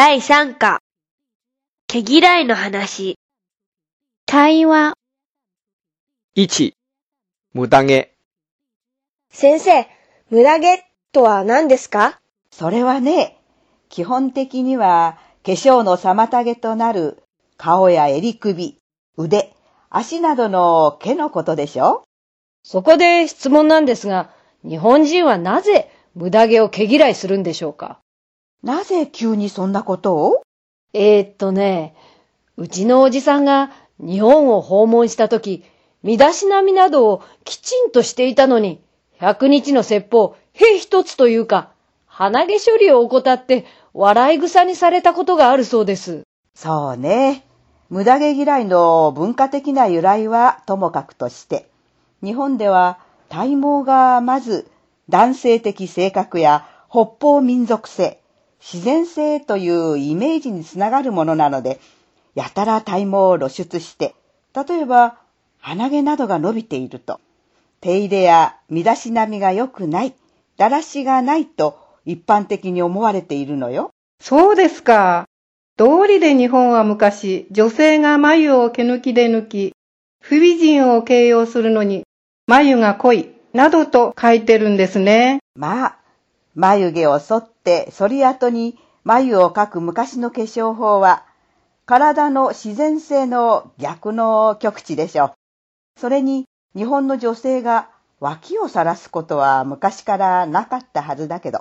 第3課。毛嫌いの話。会話、1、無駄毛。先生、無駄毛とは何ですか？それはね、基本的には化粧の妨げとなる顔や襟首、腕、足などの毛のことでしょ？そこで質問なんですが、日本人はなぜ無駄毛を毛嫌いするんでしょうか？なぜ急にそんなことを？えー、っとね、うちのおじさんが日本を訪問したとき、身だしなみなどをきちんとしていたのに、百日の説法、兵一つというか、鼻毛処理を怠って笑い草にされたことがあるそうです。そうね。無駄毛嫌いの文化的な由来はともかくとして、日本では体毛がまず男性的性格や北方民族性、自然性というイメージにつながるものなので、やたら体毛を露出して、例えば鼻毛などが伸びていると、手入れや身だしなみが良くない、だらしがないと一般的に思われているのよ。そうですか。道理で日本は昔、女性が眉を毛抜きで抜き、不美人を形容するのに、眉が濃い、などと書いてるんですね。まあ、眉毛を剃って剃り跡に眉を描く昔の化粧法は、体の自然性の逆の極致でしょう。それに、日本の女性が脇を晒すことは昔からなかったはずだけど、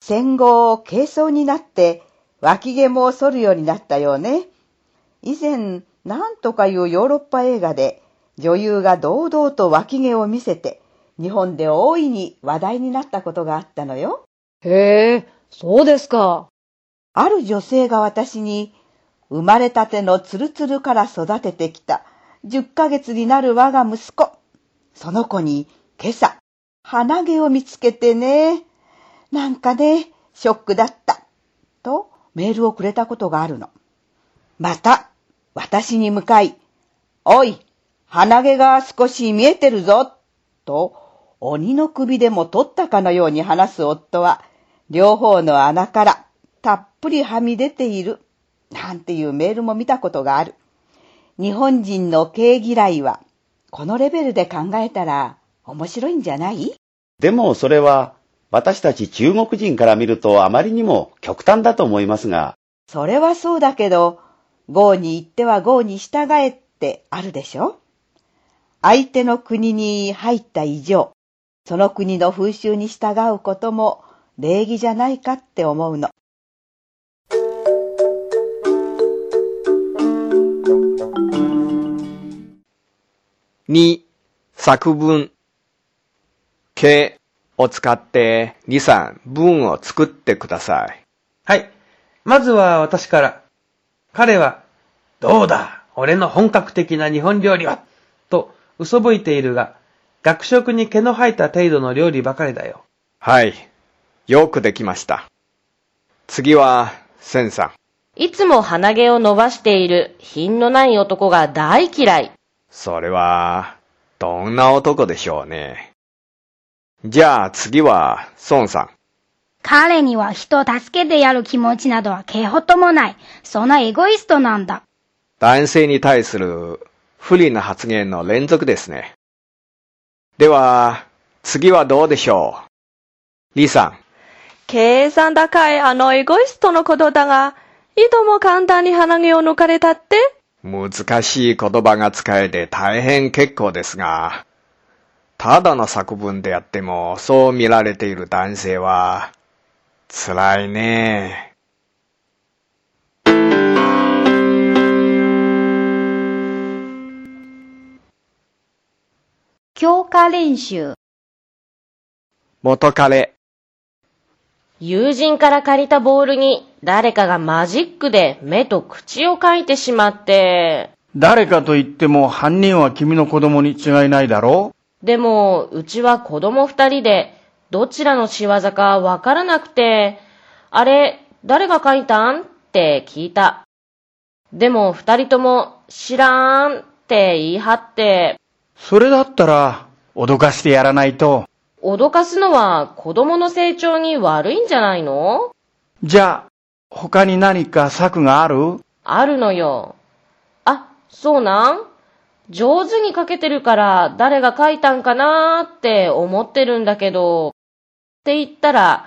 戦後、軽装になって脇毛も剃るようになったようね。以前、なんとかいうヨーロッパ映画で女優が堂々と脇毛を見せて、日本で大いに話題になったことがあったのよ。へえ、そうですか。ある女性が私に、生まれたてのツルツルから育ててきた10ヶ月になる我が息子。その子に今朝、鼻毛を見つけてね。なんかね、ショックだった。とメールをくれたことがあるの。また、私に向かい、おい、鼻毛が少し見えてるぞ。と、鬼の首でも取ったかのように話す夫は、両方の穴からたっぷりはみ出ている。なんていうメールも見たことがある。日本人の毛嫌いは、このレベルで考えたら面白いんじゃない？でもそれは私たち中国人から見るとあまりにも極端だと思いますが、それはそうだけど、豪に行っては豪に従えってあるでしょ？相手の国に入った以上、その国の風習に従うことも礼儀じゃないかって思うの。2、作文。毛を使って2、3文を作ってください。はい。まずは私から。彼は、どうだ俺の本格的な日本料理はと嘘吹いているが、学食に毛の生えた程度の料理ばかりだよ。はい。よくできました。次は、センさん。いつも鼻毛を伸ばしている品のない男が大嫌い。それは、どんな男でしょうね。じゃあ次は、孫さん。彼には人を助けてやる気持ちなどは毛ほともない。そんなエゴイストなんだ。男性に対する不利な発言の連続ですね。では、次はどうでしょう？リさん。計算高いあのエゴイストのことだが、いとも簡単に鼻毛を抜かれたって？難しい言葉が使えて大変結構ですが、ただの作文であってもそう見られている男性は、辛いね。強化練習。元彼。友人から借りたボールに誰かがマジックで目と口を描いてしまって、誰かと言っても犯人は君の子供に違いないだろでもうちは子供二人でどちらの仕業かわからなくて、あれ誰が描いたん？って聞いた。でも二人とも知らんって言い張って、それだったら、脅かしてやらないと。脅かすのは子供の成長に悪いんじゃないの？じゃあ、他に何か策がある？あるのよ。あ、そうなん？上手に書けてるから誰が書いたんかなーって思ってるんだけど、って言ったら、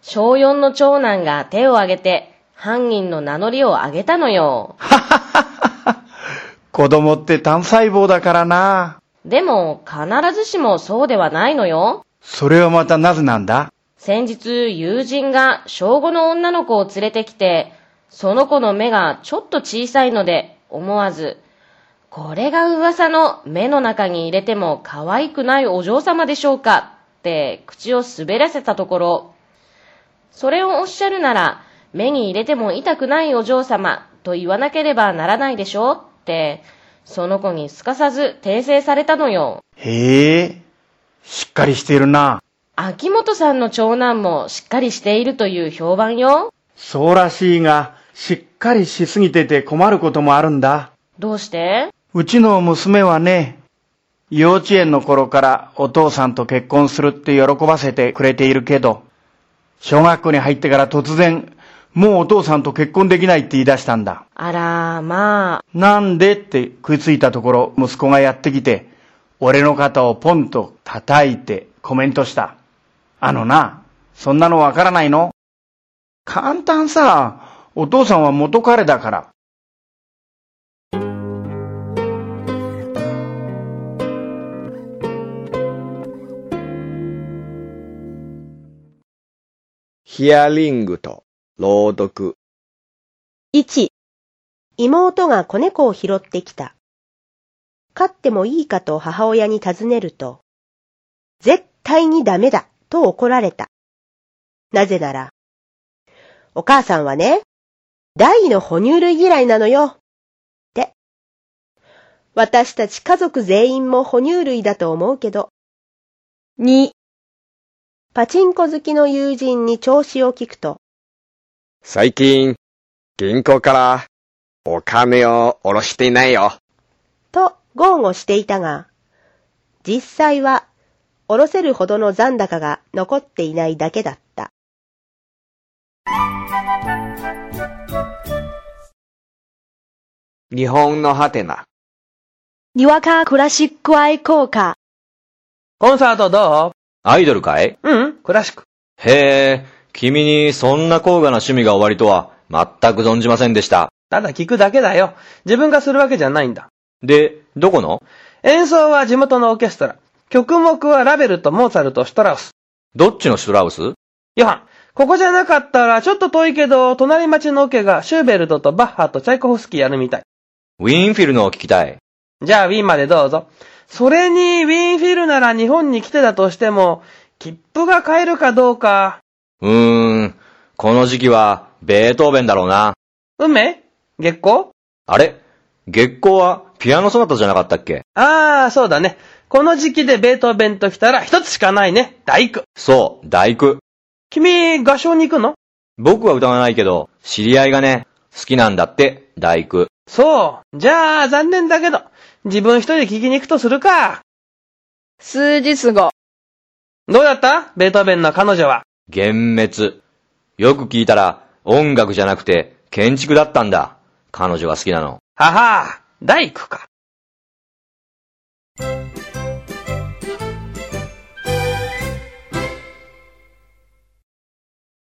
小4の長男が手を挙げて犯人の名乗りを挙げたのよ。子供って単細胞だからな。でも必ずしもそうではないのよ。それはまたなぜなんだ？先日友人が小5の女の子を連れてきて、その子の目がちょっと小さいので思わず、これが噂の目の中に入れても可愛くないお嬢様でしょうかって口を滑らせたところ、それをおっしゃるなら目に入れても痛くないお嬢様と言わなければならないでしょって、その子にすかさず訂正されたのよ。へえ、しっかりしているな。秋元さんの長男もしっかりしているという評判よ。そうらしいが、しっかりしすぎてて困ることもあるんだ。どうして？うちの娘はね、幼稚園の頃からお父さんと結婚するって喜ばせてくれているけど、小学校に入ってから突然、もうお父さんと結婚できないって言い出したんだ。あら、まあ。なんでって食いついたところ、息子がやってきて、俺の肩をポンと叩いてコメントした。あのな、そんなのわからないの？簡単さ、お父さんは元彼だから。ヒアリングと朗読。1、妹が子猫を拾ってきた。飼ってもいいかと母親に尋ねると、絶対にダメだと怒られた。なぜなら、お母さんはね、大の哺乳類嫌いなのよ。って。私たち家族全員も哺乳類だと思うけど。2、パチンコ好きの友人に調子を聞くと、最近、銀行からお金を下ろしていないよ。と豪語していたが、実際は下ろせるほどの残高が残っていないだけだった。日本のハテナ。にわかクラシック愛好家。コンサートどアイドルかい？ううん、クラシック。へえ、君にそんな高雅な趣味がおありとは全く存じませんでした。ただ聞くだけだよ。自分がするわけじゃないんだ。で、どこの？演奏は地元のオーケストラ。曲目はラベルとモーツァルト、シュトラウス。どっちのシュトラウス？ヨハン、ここじゃなかったらちょっと遠いけど、隣町のオケがシューベルトとバッハとチャイコフスキーやるみたい。ウィーンフィルのを聞きたい。じゃあウィーンまでどうぞ。それにウィーンフィルなら日本に来てたとしても、切符が買えるかどうか。うーん、この時期はベートーベンだろうな。運命月光？あれ？月光はピアノソナタじゃなかったっけ？ああ、そうだね。この時期でベートーベンと来たら一つしかないね。大工。そう、大工。君、合唱に行くの？僕は歌わないけど、知り合いがね、好きなんだって、大工。そう。じゃあ、残念だけど、自分一人で聞きに行くとするか。数日後。どうだった？ベートーベンの彼女は。幻滅。よく聞いたら、音楽じゃなくて、建築だったんだ。彼女が好きなの。はは大工か。